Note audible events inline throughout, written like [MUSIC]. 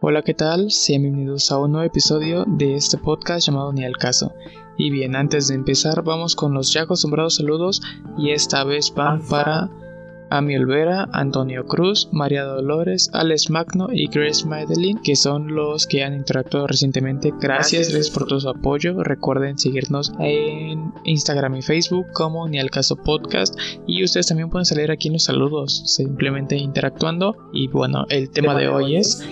Hola, ¿qué tal? Sean bienvenidos a un nuevo episodio de este podcast llamado Ni al caso. Y bien, antes de empezar, vamos con los ya acostumbrados saludos y esta vez van para Ami Olvera, Antonio Cruz, María Dolores, Alex Magno y Grace Madeline, que son los que han interactuado recientemente. Gracias, les por todo su apoyo. Recuerden seguirnos en Instagram y Facebook como Ni al Caso Podcast. Y ustedes también pueden salir aquí en los saludos, simplemente interactuando. Y bueno, el tema de hoy es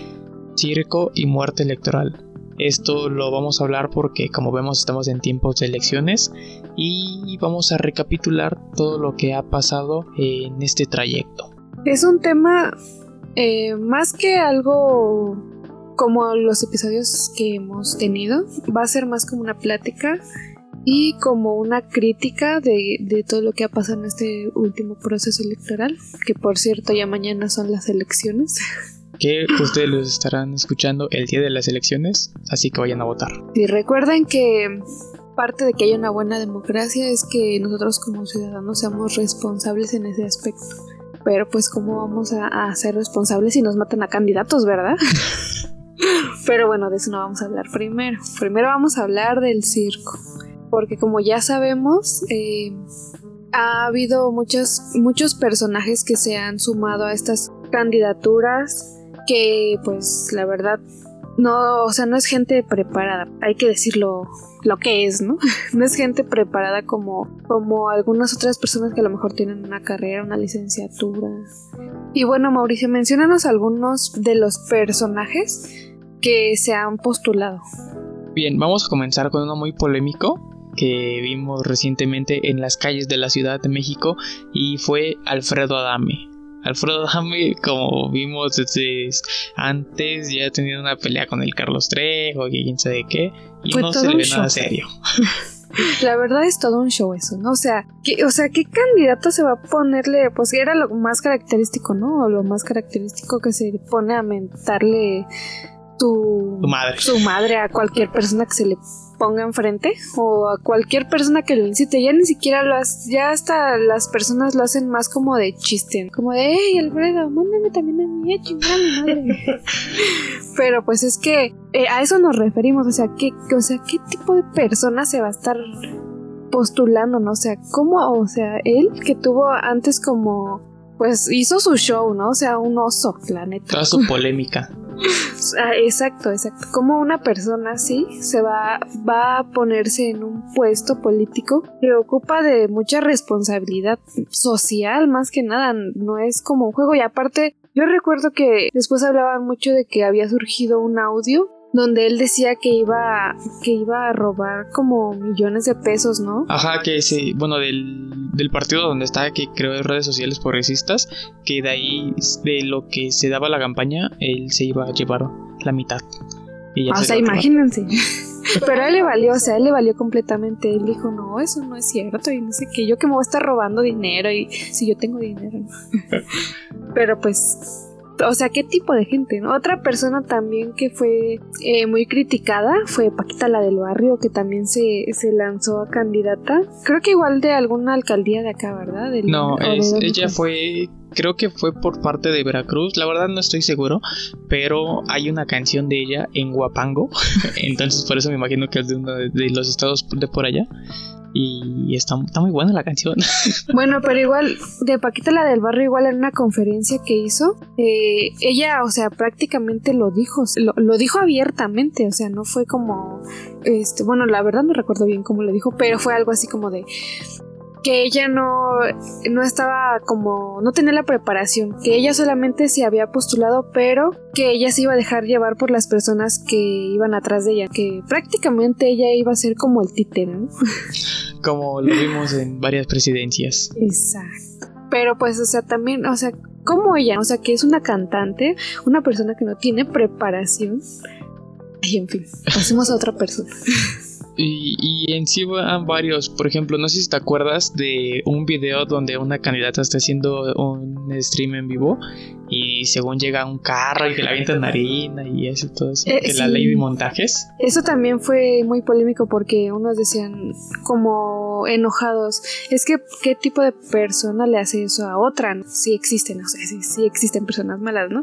circo y muerte electoral. Esto lo vamos a hablar porque como vemos estamos en tiempos de elecciones y vamos a recapitular todo lo que ha pasado en este trayecto. Es un tema eh, más que algo como los episodios que hemos tenido, va a ser más como una plática y como una crítica de, de, todo lo que ha pasado en este último proceso electoral, que por cierto ya mañana son las elecciones. [LAUGHS] que ustedes los estarán escuchando el día de las elecciones, así que vayan a votar. Y recuerden que parte de que haya una buena democracia es que nosotros como ciudadanos seamos responsables en ese aspecto. Pero pues cómo vamos a, ser responsables si nos matan a candidatos, ¿verdad? [LAUGHS] Pero bueno, de eso no vamos a hablar primero. Primero vamos a hablar del circo. Porque como ya sabemos, eh, ha habido muchos, muchos personajes que se han sumado a estas candidaturas que pues la verdad no, o sea, no es gente preparada, hay que decirlo lo que es, ¿no? [LAUGHS] No es gente preparada como, como algunas otras personas que a lo mejor tienen una carrera, una licenciatura. Y bueno, Mauricio, mencionanos algunos de los personajes que se han postulado. Bien, vamos a comenzar con uno muy polémico que vimos recientemente en las calles de la Ciudad de México y fue Alfredo Adame. Alfredo [LAUGHS] Adame, como vimos desde antes, ya ha tenido una pelea con el Carlos Trejo y quién sabe qué, y no se le ve nada serio. [LAUGHS] [LAUGHS] La verdad es todo un show eso, ¿no? O sea, ¿qué, o sea, ¿qué candidato se va a ponerle? Pues era lo más característico, ¿no? O lo más característico que se pone a mentarle tu, madre. su madre a cualquier persona que se le ponga enfrente o a cualquier persona que lo incite. Ya ni siquiera lo ya hasta las personas lo hacen más como de chiste, como de, hey Alfredo, mándame también a mí, eh, mi madre. [LAUGHS] Pero pues es que eh, a eso nos referimos, o sea, ¿qué, o sea, ¿qué tipo de persona se va a estar postulando, no? O sea, ¿cómo, o sea, él que tuvo antes como, pues hizo su show, ¿no? O sea, un oso, la neta. Toda su [LAUGHS] polémica. Ah, exacto, exacto. Como una persona así se va, va a ponerse en un puesto político que ocupa de mucha responsabilidad social, más que nada, no es como un juego. Y aparte, yo recuerdo que después hablaban mucho de que había surgido un audio donde él decía que iba que iba a robar como millones de pesos, ¿no? Ajá, que sí, bueno, del, del partido donde estaba, que creo en redes sociales progresistas, que de ahí, de lo que se daba la campaña, él se iba a llevar la mitad. o sea, imagínense. [LAUGHS] Pero a él le valió, o sea, a él le valió completamente. Él dijo, no, eso no es cierto. Y no sé qué, yo que me voy a estar robando dinero. Y si yo tengo dinero. [LAUGHS] Pero pues o sea, qué tipo de gente, ¿no? Otra persona también que fue eh, muy criticada fue Paquita la del barrio, que también se, se lanzó a candidata. Creo que igual de alguna alcaldía de acá, ¿verdad? no, ella fue creo que fue por parte de Veracruz, la verdad no estoy seguro, pero hay una canción de ella en Guapango, [LAUGHS] entonces por eso me imagino que es de uno de los estados de por allá. Y está, muy buena la canción. [LAUGHS] Bueno, pero igual, de Paquita la del barrio, igual en una conferencia que hizo, eh, ella, o sea, prácticamente lo dijo, lo, lo, dijo abiertamente, o sea, no fue como, este, bueno, la verdad no recuerdo bien cómo lo dijo, pero fue algo así como de, que ella no, no estaba como, no tenía la preparación, que ella solamente se había postulado, pero que ella se iba a dejar llevar por las personas que iban atrás de ella, que prácticamente ella iba a ser como el títere, ¿no? [LAUGHS] Como lo vimos en varias presidencias. Exacto. Pero pues, o sea, también, o sea, como ella, o sea, que es una cantante, una persona que no tiene preparación. Y en fin, pasemos a otra persona. [LAUGHS] Y, en sí van varios, por ejemplo, no sé si te acuerdas de un video donde una candidata está haciendo un stream en vivo y según llega un carro y que la avientan harina y eso, todo eso, eh, la ley de montajes. Eso también fue muy polémico porque unos decían como enojados, es que qué tipo de persona le hace eso a otra, si existen, o sea, si, si existen personas malas, ¿no?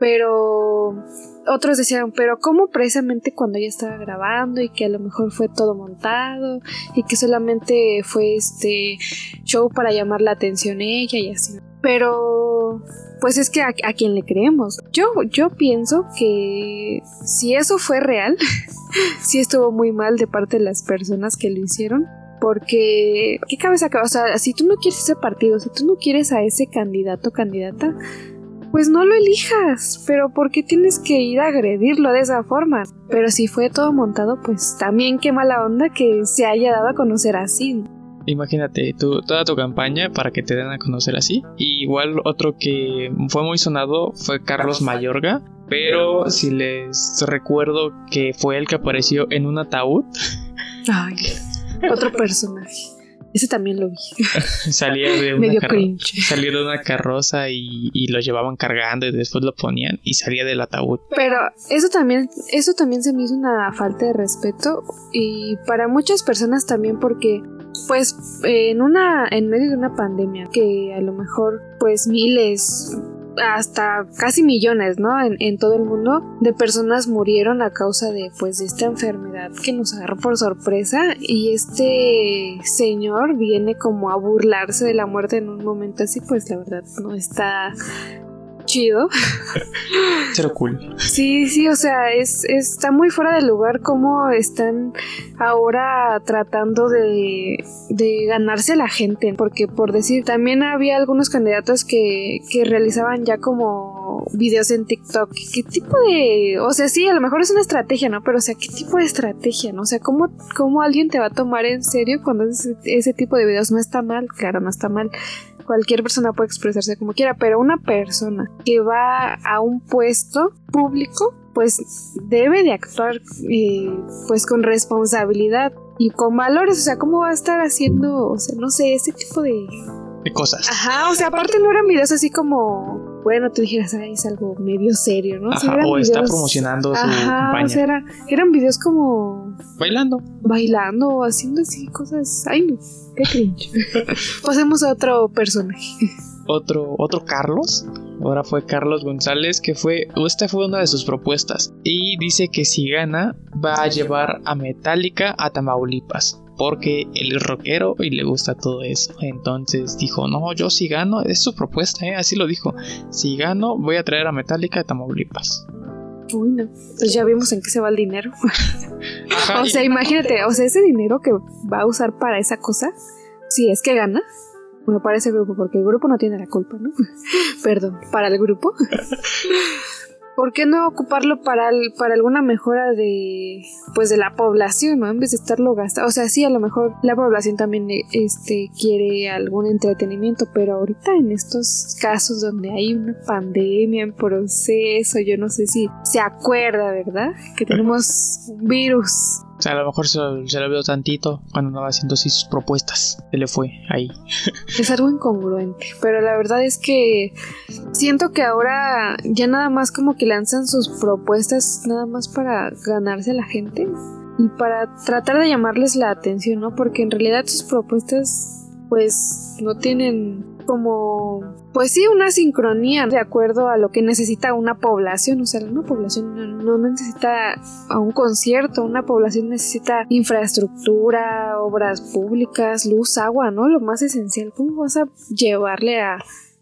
Pero otros decían, pero ¿cómo precisamente cuando ella estaba grabando y que a lo mejor fue todo montado y que solamente fue este show para llamar la atención ella y así? Pero pues es que a, a quien le creemos. Yo, yo pienso que si eso fue real, [LAUGHS] sí estuvo muy mal de parte de las personas que lo hicieron. Porque, ¿qué cabeza? O sea, si tú no quieres ese partido, si tú no quieres a ese candidato candidata, pues no lo elijas. Pero ¿por qué tienes que ir a agredirlo de esa forma? Pero si fue todo montado, pues también qué mala onda que se haya dado a conocer así. Imagínate toda tu campaña para que te den a conocer así. Y igual otro que fue muy sonado fue Carlos Mayorga. Pero si les recuerdo que fue el que apareció en un ataúd. Ay. Otro personaje. Ese también lo vi. [LAUGHS] salía [LAUGHS] de una Medio cringe. salía de una carroza y, y lo llevaban cargando y después lo ponían y salía del ataúd. Pero eso también, eso también se me hizo una falta de respeto y para muchas personas también porque pues en una en medio de una pandemia que a lo mejor pues miles hasta casi millones, ¿no? En, en todo el mundo de personas murieron a causa de pues de esta enfermedad que nos agarró por sorpresa y este señor viene como a burlarse de la muerte en un momento así, pues la verdad no está chido. [LAUGHS] Cero cool. Sí, sí, o sea, es, está muy fuera de lugar cómo están ahora tratando de, de ganarse a la gente. Porque por decir, también había algunos candidatos que, que realizaban ya como videos en TikTok. ¿Qué tipo de...? O sea, sí, a lo mejor es una estrategia, ¿no? Pero, o sea, ¿qué tipo de estrategia, no? O sea, ¿cómo, cómo alguien te va a tomar en serio cuando ese, ese tipo de videos? No está mal, claro, no está mal cualquier persona puede expresarse como quiera, pero una persona que va a un puesto público, pues debe de actuar eh, pues con responsabilidad y con valores, o sea, ¿cómo va a estar haciendo, o sea, no sé, ese tipo de... De cosas. Ajá, o sea, aparte no eran videos así como, bueno, tú dijeras, ay, es algo medio serio, ¿no? O sea, está videos- promocionando su Ajá, campaña. o sea, era- eran videos como Bailando. bailando o haciendo así cosas, ay, no, qué cringe. [LAUGHS] Pasemos a otro personaje. Otro, otro Carlos. Ahora fue Carlos González, que fue. Esta fue una de sus propuestas. Y dice que si gana, va a llevar a Metallica a Tamaulipas. Porque él es rockero y le gusta todo eso. Entonces dijo: No, yo si gano, es su propuesta, ¿eh? así lo dijo. Si gano, voy a traer a Metallica a Tamaulipas. Uy, no. Pues ya vimos en qué se va el dinero. [LAUGHS] Ajá, o sea, imagínate, o sea, ese dinero que va a usar para esa cosa, si es que gana, bueno, para ese grupo, porque el grupo no tiene la culpa, ¿no? [LAUGHS] Perdón, para el grupo. [LAUGHS] ¿Por qué no ocuparlo para, el- para alguna mejora de pues de la población, ¿no? En vez de estarlo gastando. O sea, sí, a lo mejor la población también eh, este quiere algún entretenimiento, pero ahorita en estos casos donde hay una pandemia en proceso, yo no sé si se acuerda, ¿verdad? Que tenemos un virus. O a lo mejor se, se lo vio tantito cuando andaba haciendo así sus propuestas. Se le fue ahí. [LAUGHS] Es algo incongruente, pero la verdad es que siento que ahora ya nada más como que lanzan sus propuestas nada más para ganarse la gente y para tratar de llamarles la atención, ¿no? Porque en realidad sus propuestas pues no tienen como pues sí una sincronía de acuerdo a lo que necesita una población, o sea, una población no, necesita a un concierto, una población necesita infraestructura, obras públicas, luz, agua, ¿no? Lo más esencial. ¿Cómo vas a llevarle a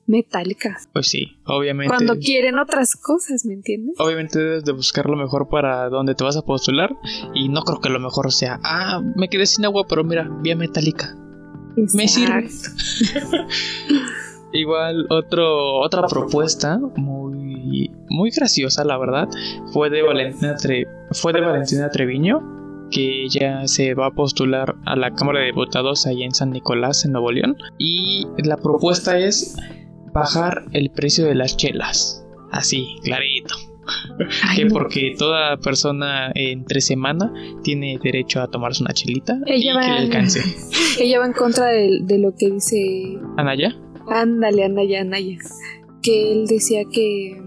Metallica Pues sí, obviamente. cuando quieren otras cosas, ¿me entiendes? Obviamente debes de buscar lo mejor para donde te vas a postular y no creo que lo mejor sea, ah, me quedé sin agua, pero mira, vía metálica. Me sirve. [LAUGHS] Igual otro otra propuesta muy muy graciosa, la verdad, fue de Valentina Tre- fue de Valentina Treviño que ya se va a postular a la Cámara de Diputados ahí en San Nicolás, en Nuevo León. Y la propuesta es bajar el precio de las chelas. Así, clarito. [LAUGHS] Ay, que no. porque toda persona entre semana tiene derecho a tomarse una chelita y Ella que va- le alcance. [LAUGHS] Ella va en contra de, de lo que dice. Anaya, Ándale, Anaya, Anaya. Que él decía que.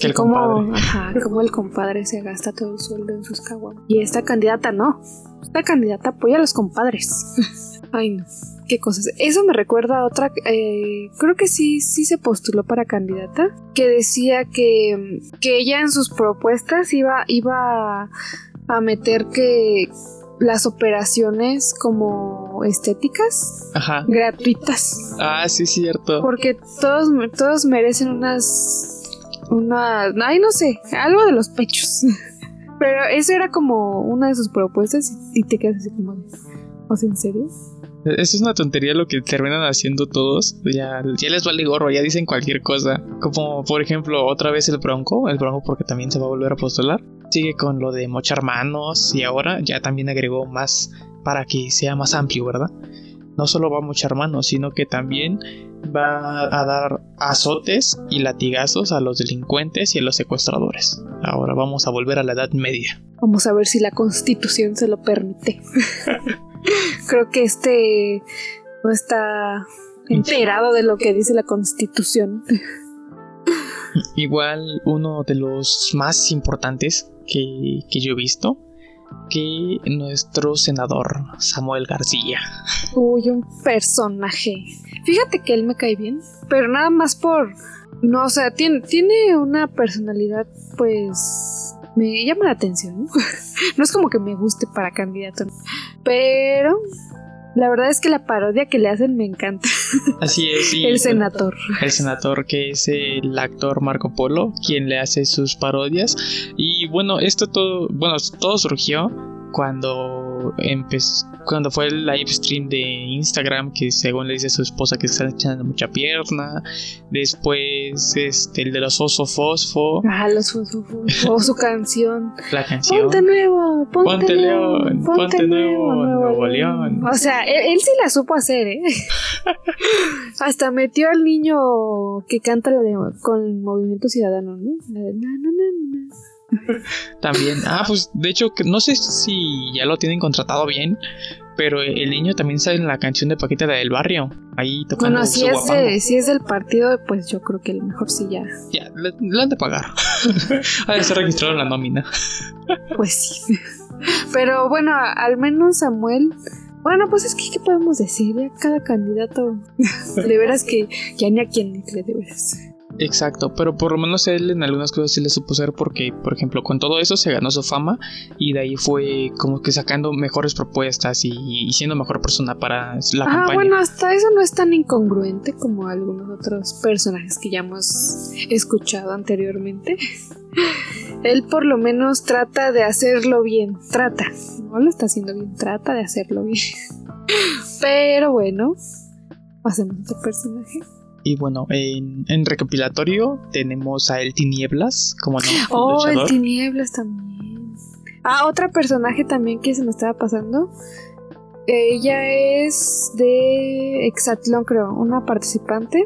Que el como, compadre. Ajá, como el compadre se gasta todo el sueldo en sus caguamas. Y esta candidata no. Esta candidata apoya a los compadres. [LAUGHS] Ay, no. Qué cosas. Eso me recuerda a otra. eh, creo que sí, sí se postuló para candidata. Que decía que, que ella en sus propuestas iba, iba a meter que las operaciones como estéticas Ajá. gratuitas. Ah, sí, cierto. Porque todos, todos merecen unas. Una. Ay, no sé. Algo de los pechos. [LAUGHS] Pero eso era como una de sus propuestas y, y te quedas así como. de, ¿O sea, en serio? Eso es una tontería lo que terminan haciendo todos. Ya, ya les vale gorro, ya dicen cualquier cosa. Como por ejemplo, otra vez el Bronco. El Bronco porque también se va a volver a postular. Sigue con lo de mochar manos y ahora ya también agregó más para que sea más amplio, ¿verdad? No solo va a mochar manos, sino que también va a dar azotes y latigazos a los delincuentes y a los secuestradores. Ahora vamos a volver a la Edad Media. Vamos a ver si la constitución se lo permite. [LAUGHS] [LAUGHS] Creo que este no está enterado de lo que dice la constitución. [LAUGHS] Igual uno de los más importantes que, que yo he visto, que nuestro senador Samuel García. Uy, un personaje. Fíjate que él me cae bien, pero nada más por... No, o sea, tiene, tiene una personalidad, pues... Me llama la atención, ¿no? [LAUGHS] [LAUGHS] no es como que me guste para candidato, pero la verdad es que la parodia que le hacen me encanta. [LAUGHS] Así es, sí, El senador. el senador que es el actor Marco Polo, quien le hace sus parodias. Y bueno, esto todo, bueno, todo surgió cuando empezó, cuando fue el live stream de Instagram, que según le dice a su esposa que está echando mucha pierna. Después, este, el de los oso fosfo, Ah, los fu- fu- fu- o su [LAUGHS] canción. la canción. Ponte nuevo, ponte, Ponte león, ponte nuevo, Nuevo León. O sea, él, él sí la supo hacer, ¿eh? [LAUGHS] Hasta metió al niño que canta la de con Movimiento Ciudadano, ¿no? La de na, na. También, ah, pues de hecho, que no sé si ya lo tienen contratado bien, pero el niño también sale en la canción de Paquita del Barrio. Ahí tocando Bueno, si es, de- si es del partido, pues yo creo que a lo mejor sí ya. Ya, le, le han de pagar. [LAUGHS] ha de ser registrado en la nómina. Pues sí. Pero bueno, al menos Samuel. Bueno, pues es que, ¿qué podemos decir? Ya cada candidato. De veras que ya ni a quién le de veras. Exacto, pero por lo menos él en algunas cosas sí le supo ser porque, por ejemplo, con todo eso se ganó su fama y de ahí fue como que sacando mejores propuestas y, y siendo mejor persona para la Ah, campaña. bueno, hasta eso no es tan incongruente como algunos otros personajes que ya hemos escuchado anteriormente. [LAUGHS] Él por lo menos trata de hacerlo bien. Trata. No lo está haciendo bien. Trata de hacerlo bien. [LAUGHS] Pero bueno. Pasemos a otro personaje. Y bueno, en, en recopilatorio tenemos a El Tinieblas, como no, el Oh, el. Tinieblas también. Ah, otra personaje también que se me estaba pasando. Ella es de Exatlón, creo, una participante.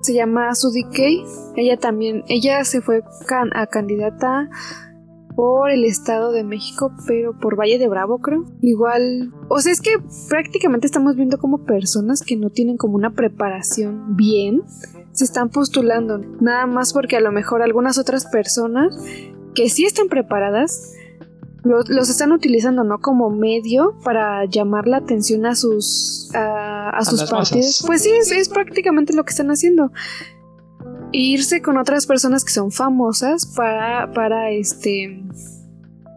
Se llama Sudi Kay. Ella también, ella se fue can- a candidata por el Estado de México, pero por Valle de Bravo, creo. Igual, o sea, es que prácticamente estamos viendo como personas que no tienen como una preparación bien se están postulando, nada más porque a lo mejor algunas otras personas que sí están preparadas los, los están utilizando no como medio para llamar la atención a sus a, a sus partidos. masas. Pues sí, es, es prácticamente lo que están haciendo. Irse con otras personas que son famosas para para este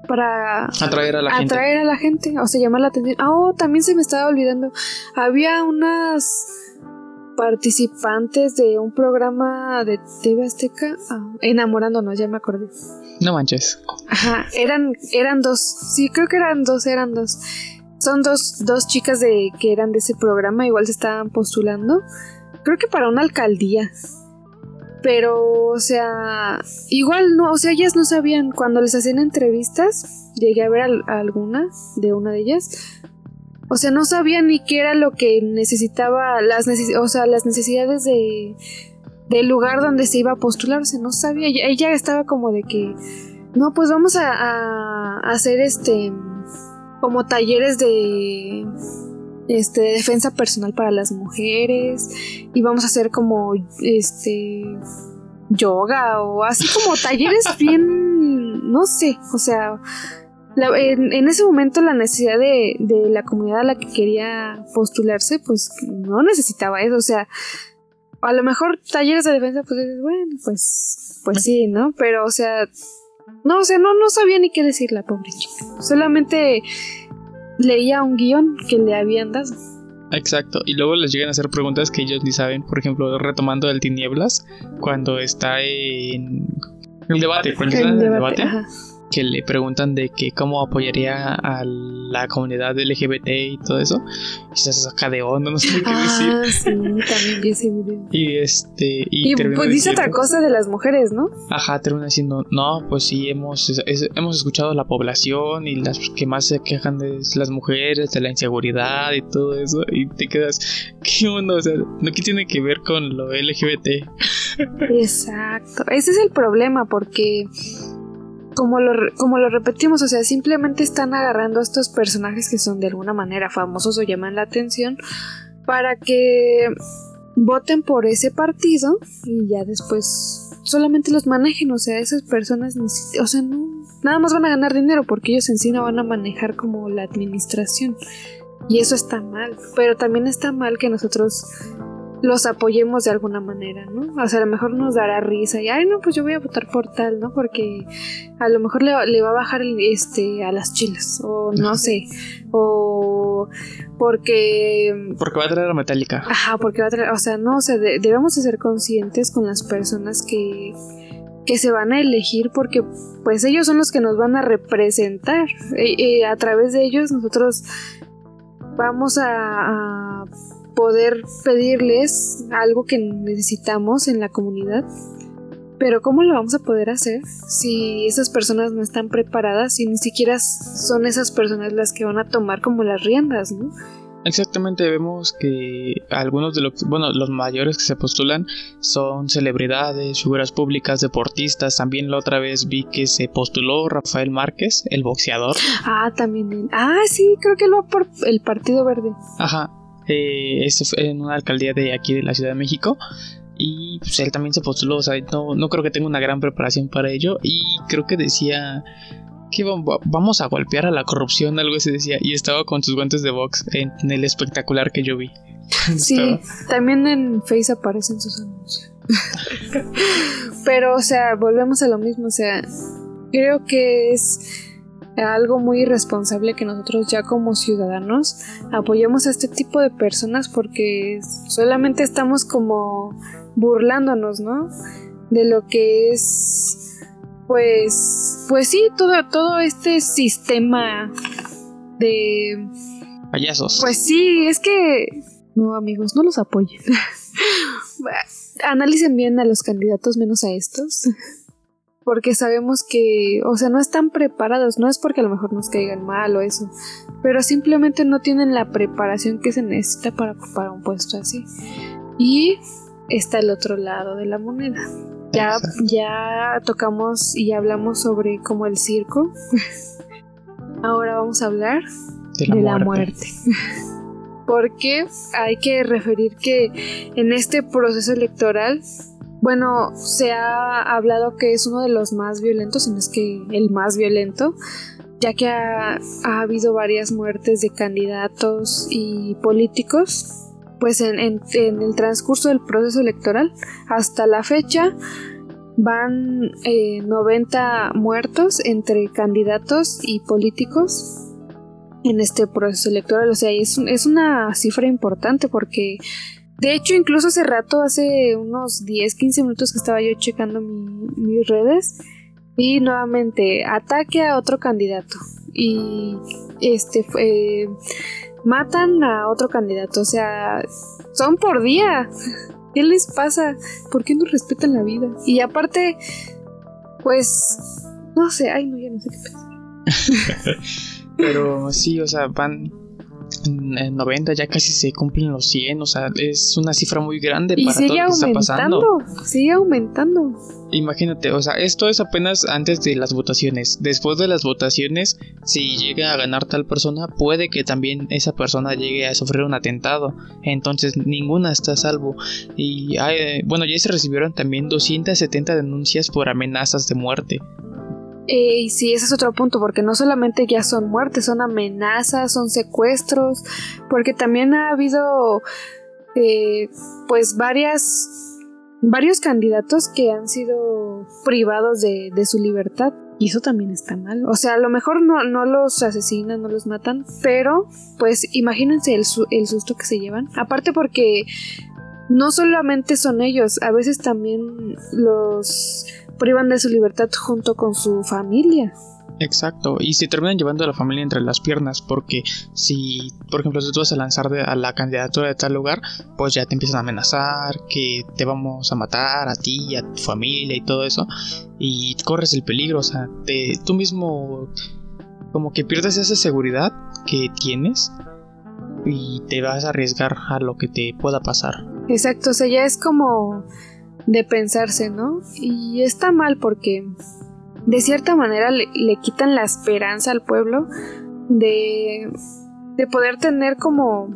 para Atraer a la gente. atraer a la gente, o sea, llamar la atención. Ah, oh, también se me estaba olvidando. Había unas participantes de un programa de TV Azteca, ah, enamorándonos, ya me acordé. No manches. Ajá, eran, eran dos, sí, creo que eran dos, eran dos. Son dos, dos chicas de que eran de ese programa, igual se estaban postulando. Creo que para una alcaldía. Pero, o sea, igual no, o sea, ellas no sabían. Cuando les hacían entrevistas, llegué a ver a alguna de una de ellas. O sea, no sabían ni qué era lo que necesitaba, las necesi- o sea, las necesidades de del lugar donde se iba a postular, o sea, no sabía. Ella, ella estaba como de que, no, pues vamos a hacer este como talleres de este de defensa personal para las mujeres y vamos a hacer como este yoga o así como [LAUGHS] talleres bien no sé, o sea, en, ese momento la necesidad de, de la comunidad a la que quería postularse, pues no necesitaba eso, o sea, a lo mejor talleres de defensa, pues bueno, pues, pues sí, ¿no? Pero, o sea, no, o sea, no, no sabía ni qué decir la pobre chica. Solamente leía un guion que le habían dado. Exacto, y luego les llegan a hacer preguntas que ellos ni saben, por ejemplo, retomando el tinieblas, cuando está en el debate, cuando está en el debate, que le preguntan de que cómo apoyaría a la comunidad LGBT y todo eso. Y se saca de onda, [LAUGHS] no sé qué ah, Sí, también vi ese video. Y este. Y, pues dice otra cosa de las mujeres, ¿no? Ajá, termina diciendo, no, pues sí, hemos, hemos escuchado a la población y las que más se quejan de las mujeres, de la inseguridad y todo eso. Y te quedas, [LAUGHS] ¿qué onda? O sea, ¿no qué tiene que ver con lo LGBT? Exacto, ese es el problema porque como lo, como lo repetimos, o sea, simplemente están agarrando a estos personajes que son de alguna manera famosos o llaman la atención para que voten por ese partido y ya después solamente los manejen, o sea, esas personas, o sea, no, nada más van a ganar dinero porque ellos en sí no van a manejar como la administración. Y eso está mal, pero también está mal que nosotros los apoyemos de alguna manera, ¿no? O sea, a lo mejor nos dará risa y, ay, no, pues yo voy a votar por tal, ¿no? Porque a lo mejor le, va a bajar este, a las chilas, o no sé, o porque... Porque va a traer a Metallica. Ajá, porque va a traer, o sea, no, o sea, debemos de ser conscientes con las personas que que se van a elegir porque pues ellos son los que nos van a representar y, a través de ellos nosotros vamos a poder pedirles algo que necesitamos en la comunidad. Pero ¿cómo lo vamos a poder hacer si esas personas no están preparadas y ni siquiera son esas personas las que van a tomar como las riendas, ¿no? Exactamente, vemos que algunos de los, bueno, los mayores que se postulan son celebridades, figuras públicas, deportistas. También la otra vez vi que se postuló Rafael Márquez, el boxeador. Ah, también él. Ah, sí, creo que lo va por el Partido Verde. Ajá, eh, este fue en una alcaldía de aquí de la Ciudad de México. Y pues él también se postuló, o sea, no, no creo que tenga una gran preparación para ello. Y creo que decía que vamos a golpear a la corrupción, algo así decía. Y estaba con sus guantes de box en, el espectacular que yo vi. [LAUGHS] Sí, también en Face aparecen sus anuncios. [LAUGHS] Pero, o sea, volvemos a lo mismo, o sea, creo que es algo muy irresponsable que nosotros ya como ciudadanos apoyemos a este tipo de personas porque solamente estamos como burlándonos, ¿no? De lo que es pues pues sí, todo todo este sistema de payasos. Pues sí, es que no, amigos, no los apoyen. [LAUGHS] Analicen bien a los candidatos menos a estos porque sabemos que, o sea, no están preparados, no es porque a lo mejor nos caigan mal o eso, pero simplemente no tienen la preparación que se necesita para ocupar un puesto así. Y está el otro lado de la moneda. Ya, ya tocamos y hablamos sobre como el circo. [LAUGHS] Ahora vamos a hablar de la, muerte. [LAUGHS] Porque hay que referir que en este proceso electoral bueno, se ha hablado que es uno de los más violentos, si no es que el más violento, ya que ha, habido varias muertes de candidatos y políticos, pues en, el transcurso del proceso electoral. Hasta la fecha van 90 eh, muertos entre candidatos y políticos en este proceso electoral. O sea, es, es una cifra importante porque de hecho, incluso hace rato, hace unos 10, 15 minutos que estaba yo checando mis redes y nuevamente ataque a otro candidato y este fue matan a otro candidato, o sea, son por día. [LAUGHS] ¿Qué les pasa? ¿Por qué no respetan la vida? Y aparte, pues, no sé, ay no, ya no sé qué pensar. [LAUGHS] Pero sí, o sea, van 90 ya casi se cumplen los 100, o sea, es una cifra muy grande y para todo lo que está pasando. Sigue aumentando. Imagínate, o sea, esto es apenas antes de las votaciones. Después de las votaciones, si llega a ganar tal persona, puede que también esa persona llegue a sufrir un atentado. Entonces, ninguna está a salvo. Y bueno, ya se recibieron también 270 denuncias por amenazas de muerte. Eh, y sí, ese es otro punto, porque no solamente ya son muertes, son amenazas, son secuestros, porque también ha habido eh, pues varias varios candidatos que han sido privados de, de, su libertad. Y eso también está mal. O sea, a lo mejor no, no los asesinan, no los matan, pero pues imagínense el, el susto que se llevan. Aparte porque no solamente son ellos, a veces también los privan de su libertad junto con su familia. Exacto, y se terminan llevando a la familia entre las piernas, porque si, por ejemplo, tú vas a lanzar a la candidatura de tal lugar, pues ya te empiezan a amenazar, que te vamos a matar a ti, a tu familia y todo eso, y corres el peligro, o sea, tú mismo como que pierdes esa seguridad que tienes y te vas a arriesgar a lo que te pueda pasar. Exacto, o sea, ya es como de pensarse, ¿no? Y está mal porque de cierta manera le, quitan la esperanza al pueblo de, de poder tener como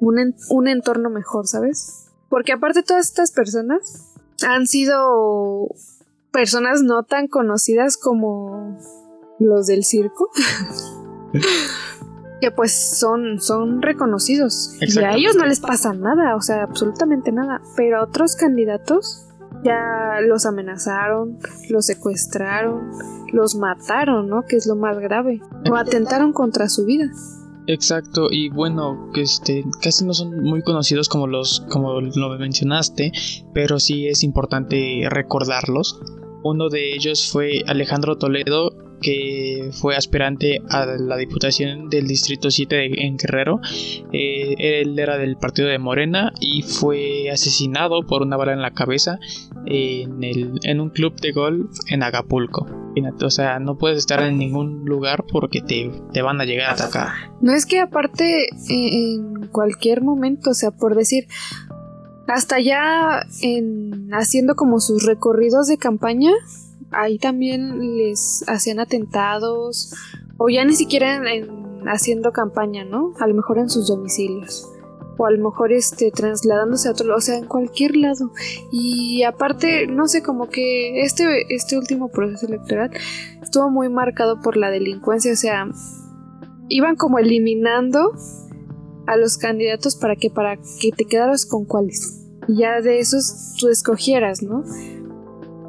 un, un entorno mejor, ¿sabes? Porque aparte todas estas personas han sido personas no tan conocidas como los del circo. [LAUGHS] que pues son, son reconocidos. Y a ellos no les pasa nada, o sea, absolutamente nada. Pero a otros candidatos ya los amenazaron, los secuestraron, los mataron, ¿no? Que es lo más grave. O atentaron contra su vida. Exacto, y bueno, que este casi no son muy conocidos como los como lo mencionaste, pero sí es importante recordarlos. Uno de ellos fue Alejandro Toledo, que fue aspirante a la Diputación del Distrito 7 en Guerrero. Eh, él era del partido de Morena y fue asesinado por una bala en la cabeza en, un club de golf en Acapulco. O sea, no puedes estar en ningún lugar porque te, te van a llegar a atacar. No es que aparte en cualquier momento, o sea, por decir, hasta ya en haciendo como sus recorridos de campaña, ahí también les hacían atentados o ya ni siquiera haciendo campaña, ¿no? A lo mejor en sus domicilios o a lo mejor este trasladándose a otro, o sea, en cualquier lado. Y aparte, no sé, como que este este último proceso electoral estuvo muy marcado por la delincuencia, o sea, iban como eliminando a los candidatos para que para que te quedaras con cuáles. Y ya de esos tú escogieras, ¿no?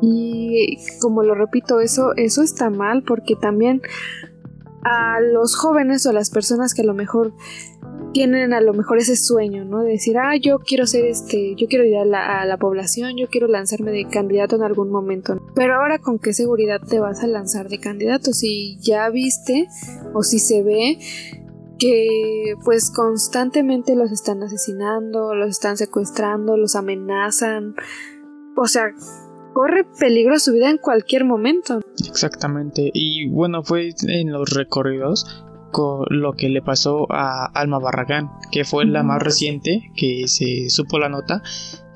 Y como lo repito, eso, eso está mal porque también a los jóvenes o a las personas que a lo mejor tienen a lo mejor ese sueño, ¿no? De decir, ah, yo quiero ser este, yo quiero ayudar a la, población, yo quiero lanzarme de candidato en algún momento. Pero ahora, ¿con qué seguridad te vas a lanzar de candidato? Si ya viste o si se ve que pues constantemente los están asesinando, los están secuestrando, los amenazan. O sea, corre peligro su vida en cualquier momento. Exactamente. Y bueno, fue en los recorridos con lo que le pasó a Alma Barragán, que fue la más reciente que se supo la nota,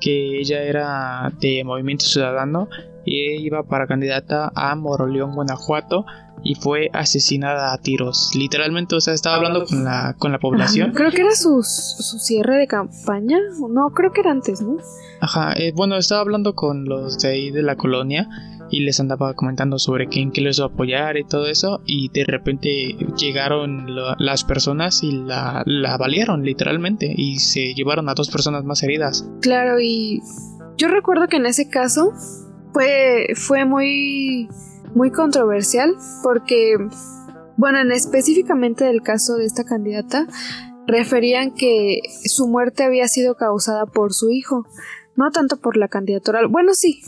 que ella era de Movimiento Ciudadano y iba para candidata a Moroleón, Guanajuato y fue asesinada a tiros. Literalmente, o sea, estaba hablando con la, con la población. creo que era su, su cierre de campaña. No, creo que era antes, ¿no? Ajá, eh, bueno, estaba hablando con los de ahí de la colonia y les andaba comentando sobre quién que les iba a apoyar y todo eso y de repente llegaron las personas y la, la balearon literalmente y se llevaron a dos personas más heridas. Claro, y yo recuerdo que en ese caso fue, fue muy muy controversial porque, bueno, en específicamente del caso de esta candidata, referían que su muerte había sido causada por su hijo, no tanto por la candidatura. Bueno, sí,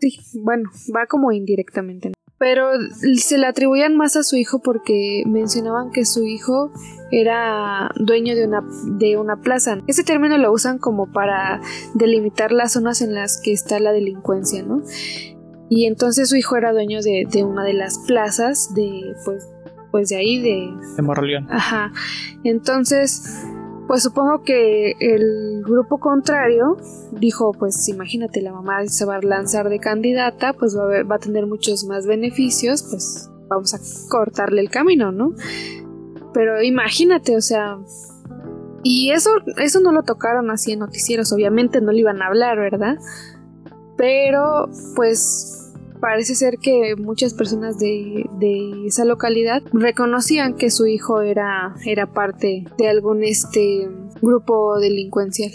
sí, bueno, va como indirectamente. Pero se le atribuían más a su hijo porque mencionaban que su hijo era dueño de una, de una plaza. Ese término lo usan como para delimitar las zonas en las que está la delincuencia, ¿no? Y entonces su hijo era dueño de, una de las plazas de, pues, pues de ahí, de... De Morroleón. Ajá. Entonces, pues supongo que el grupo contrario dijo, pues imagínate, la mamá se va a lanzar de candidata, pues va a, va a tener muchos más beneficios, pues vamos a cortarle el camino, ¿no? Pero imagínate, o sea... Y eso, eso no lo tocaron así en noticieros, obviamente no le iban a hablar, ¿verdad? Pero, pues, parece ser que muchas personas de, de, esa localidad reconocían que su hijo era, era parte de algún este grupo delincuencial.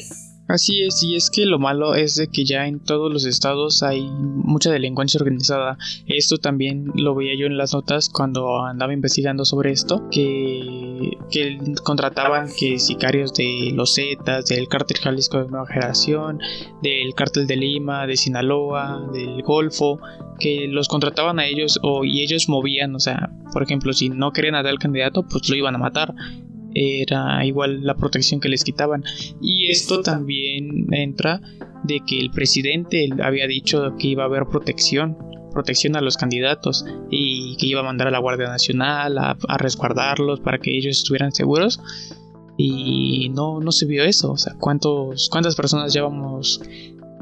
Así es, y es que lo malo es de que ya en todos los estados hay mucha delincuencia organizada. Esto también lo veía yo en las notas cuando andaba investigando sobre esto, que, que contrataban que sicarios de los Zetas, del cártel Jalisco de Nueva Generación, del cártel de Lima, de Sinaloa, del Golfo, que los contrataban a ellos o, y ellos movían, o sea, por ejemplo, si no querían a tal candidato, pues lo iban a matar era igual la protección que les quitaban. Y esto también entra de que el presidente había dicho que iba a haber protección, protección a los candidatos y que iba a mandar a la Guardia Nacional a, resguardarlos para que ellos estuvieran seguros. Y no, no se vio eso. O sea, ¿cuántos, ¿cuántas personas llevamos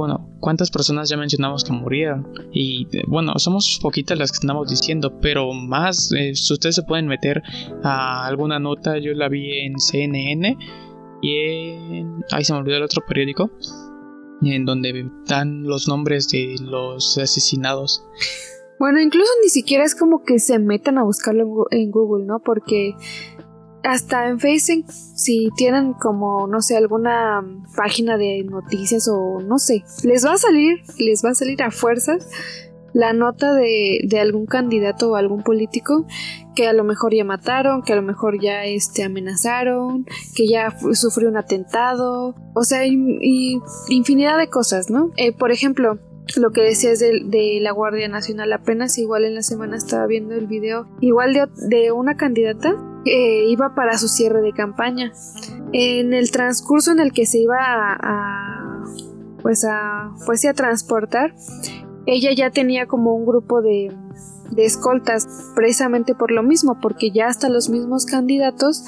bueno, ¿cuántas personas ya mencionamos que murieron? Y bueno, somos poquitas las que estamos diciendo, pero más, eh, ustedes se pueden meter a alguna nota, yo la vi en CNN y en... Ay, se me olvidó el otro periódico, en donde dan los nombres de los asesinados. Bueno, incluso ni siquiera es como que se metan a buscarlo en Google, ¿no? Porque hasta en Facebook, si tienen como, no sé, alguna página de noticias o no sé, les va a salir, les va a salir a fuerzas la nota de, de algún candidato o algún político que a lo mejor ya mataron, que a lo mejor ya este, amenazaron, que ya sufrió un atentado, o sea, y, infinidad de cosas, ¿no? Eh, por ejemplo, lo que decías de, de, la Guardia Nacional, apenas igual en la semana estaba viendo el video, igual de, de una candidata iba para su cierre de campaña. En el transcurso en el que se iba a, pues a pues a transportar, ella ya tenía como un grupo de, de escoltas precisamente por lo mismo, porque ya hasta los mismos candidatos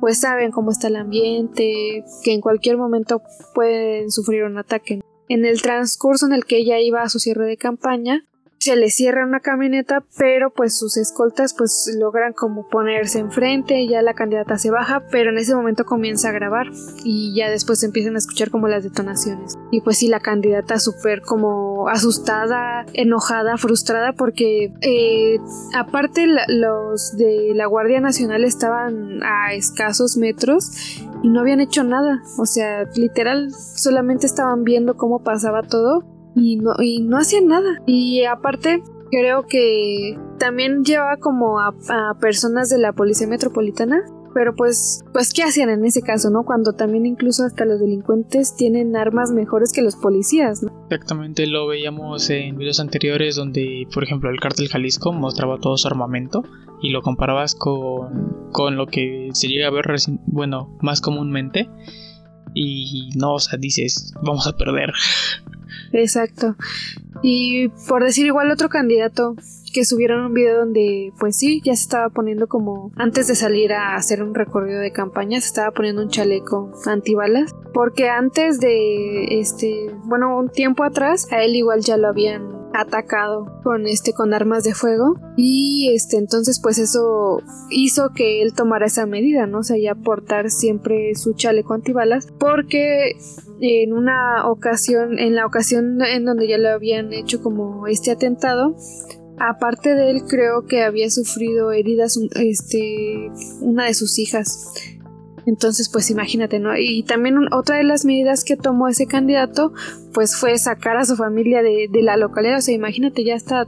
pues saben cómo está el ambiente, que en cualquier momento pueden sufrir un ataque. En el transcurso en el que ella iba a su cierre de campaña, se le cierra una camioneta, pero pues sus escoltas pues logran como ponerse enfrente, ya la candidata se baja, pero en ese momento comienza a grabar y ya después empiezan a escuchar como las detonaciones. Y pues sí, la candidata súper como asustada, enojada, frustrada porque eh, aparte los de la Guardia Nacional estaban a escasos metros y no habían hecho nada, o sea, literal solamente estaban viendo cómo pasaba todo y no, y no hacían nada. Y aparte, creo que también llevaba como a, personas de la policía metropolitana. Pero pues, pues, ¿qué hacían en ese caso, no? Cuando también incluso hasta los delincuentes tienen armas mejores que los policías, ¿no? Exactamente, lo veíamos en videos anteriores donde, por ejemplo, el cártel Jalisco mostraba todo su armamento y lo comparabas con, con lo que se llega a ver, bueno, más comúnmente. Y no, o sea, dices, vamos a perder. Exacto. Y por decir igual otro candidato que subieron un video donde pues sí, ya se estaba poniendo como antes de salir a hacer un recorrido de campaña, se estaba poniendo un chaleco antibalas, porque antes de este, bueno, un tiempo atrás a él igual ya lo habían atacado con este con armas de fuego y este entonces pues eso hizo que él tomara esa medida, ¿no? O sea, ya portar siempre su chaleco antibalas porque en una ocasión, en la ocasión en donde ya lo habían hecho como este atentado, aparte de él creo que había sufrido heridas este una de sus hijas entonces, pues imagínate, ¿no? Y también otra de las medidas que tomó ese candidato, pues fue sacar a su familia de, la localidad. O sea, imagínate ya está,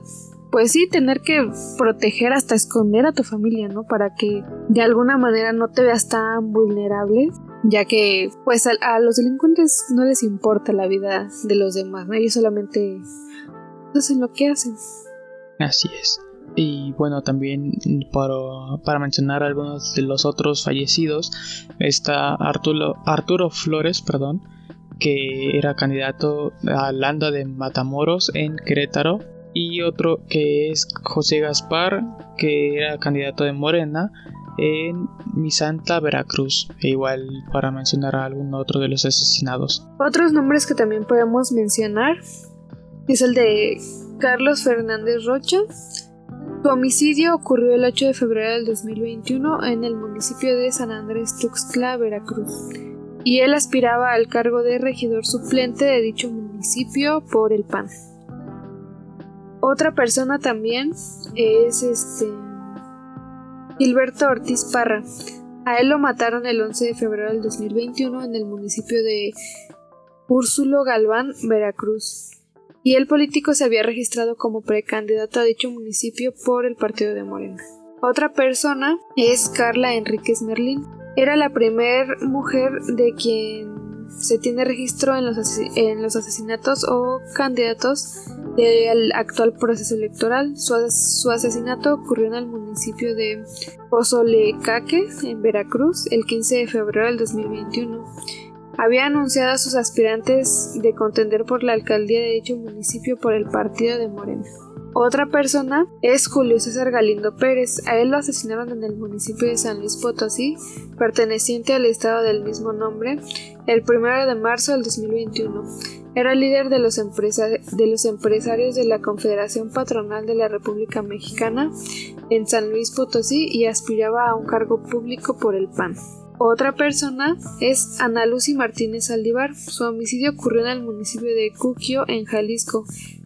pues sí, tener que proteger hasta esconder a tu familia, ¿no? Para que de alguna manera no te veas tan vulnerable, ya que pues a, los delincuentes no les importa la vida de los demás, ¿no? Ellos solamente hacen lo que hacen. Así es. Y bueno, también para, para, mencionar algunos de los otros fallecidos, está Arturo, Arturo Flores, perdón, que era candidato a Landa de Matamoros en Querétaro, y otro que es José Gaspar, que era candidato de Morena en Misanta, Veracruz, e igual para mencionar a algún otro de los asesinados. Otros nombres que también podemos mencionar es el de Carlos Fernández Rocha, su homicidio ocurrió el 8 de febrero del 2021 en el municipio de San Andrés Tuxtla, Veracruz, y él aspiraba al cargo de regidor suplente de dicho municipio por el PAN. Otra persona también es este Gilberto Ortiz Parra. A él lo mataron el 11 de febrero del 2021 en el municipio de Úrsulo Galván, Veracruz. Y el político se había registrado como precandidato a dicho municipio por el partido de Morena. Otra persona es Carla Enríquez Merlín. Era la primera mujer de quien se tiene registro en los, asesinatos o candidatos del actual proceso electoral. Su, su, asesinato ocurrió en el municipio de Pozolecaque, en Veracruz, el 15 de febrero del 2021. Había anunciado a sus aspirantes de contender por la alcaldía de dicho municipio por el partido de Morena. Otra persona es Julio César Galindo Pérez. A él lo asesinaron en el municipio de San Luis Potosí, perteneciente al estado del mismo nombre, el 1 de marzo del 2021. Era líder de los, de los empresarios de la Confederación Patronal de la República Mexicana en San Luis Potosí y aspiraba a un cargo público por el PAN. Otra persona es Ana Lucy Martínez Aldivar. Su homicidio ocurrió en el municipio de Cuquio, en Jalisco,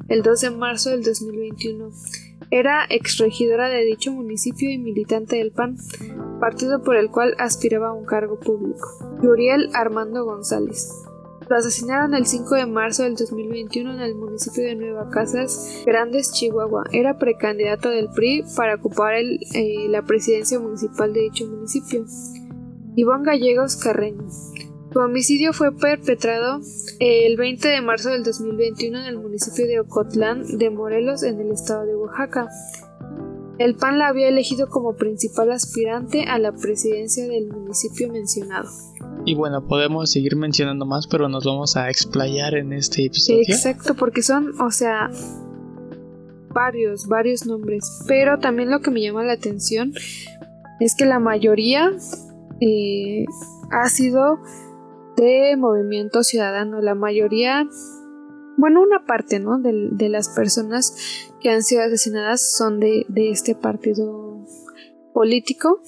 el 2 de marzo del 2021. Era exregidora de dicho municipio y militante del PAN, partido por el cual aspiraba a un cargo público. Yuriel Armando González. Lo asesinaron el 5 de marzo del 2021 en el municipio de Nueva Casas Grandes, Chihuahua. Era precandidato del PRI para ocupar eh, la presidencia municipal de dicho municipio. Iván Gallegos Carreño. Su homicidio fue perpetrado el 20 de marzo del 2021 en el municipio de Ocotlán de Morelos, en el estado de Oaxaca. El PAN la había elegido como principal aspirante a la presidencia del municipio mencionado. Y bueno, podemos seguir mencionando más, pero nos vamos a explayar en este episodio. Exacto, porque son, o sea, varios, varios nombres. Pero también lo que me llama la atención es que la mayoría eh, ha sido de movimiento ciudadano. La mayoría, bueno, una parte, ¿no? De, las personas que han sido asesinadas son de, este partido político.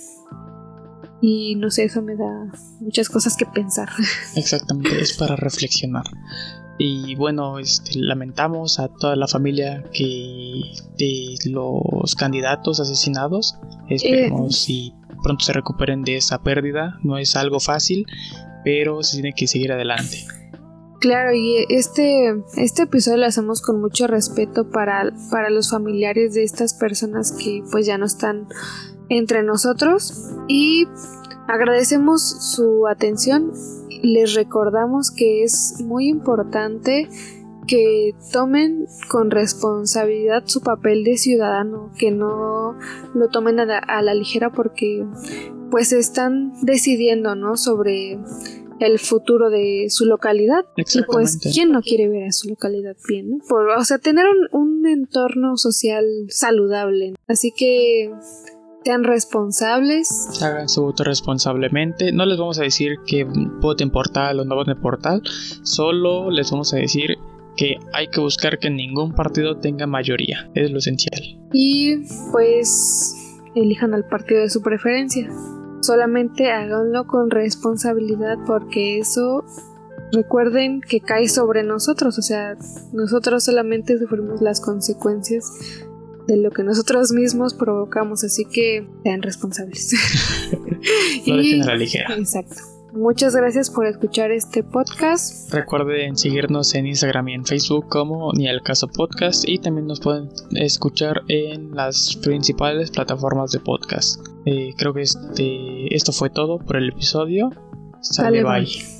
Y no sé, eso me da muchas cosas que pensar. [LAUGHS] Exactamente, es para reflexionar. Y bueno, este, lamentamos a toda la familia que de los candidatos asesinados. Esperemos eh, y pronto se recuperen de esa pérdida. No es algo fácil, pero se tiene que seguir adelante. Claro, y este, este episodio lo hacemos con mucho respeto para, para los familiares de estas personas que pues ya no están entre nosotros y agradecemos su atención. Les recordamos que es muy importante que tomen con responsabilidad su papel de ciudadano, que no lo tomen a la, ligera porque pues están decidiendo, ¿no? Sobre el futuro de su localidad. Y pues, ¿quién no quiere ver a su localidad bien? ¿no? Por, o sea, tener un, un entorno social saludable. Así que sean responsables. Hagan su voto responsablemente. No les vamos a decir que voten por tal o no voten por tal. Solo les vamos a decir que hay que buscar que ningún partido tenga mayoría, es lo esencial. Y pues elijan al partido de su preferencia. Solamente háganlo con responsabilidad porque eso recuerden que cae sobre nosotros, o sea, nosotros solamente sufrimos las consecuencias de lo que nosotros mismos provocamos, así que sean responsables. [LAUGHS] no y, a la ligera. Exacto. Muchas gracias por escuchar este podcast. Recuerden seguirnos en Instagram y en Facebook como Ni el Caso Podcast y también nos pueden escuchar en las principales plataformas de podcast. Eh, creo que este, esto fue todo por el episodio. Sale, bye.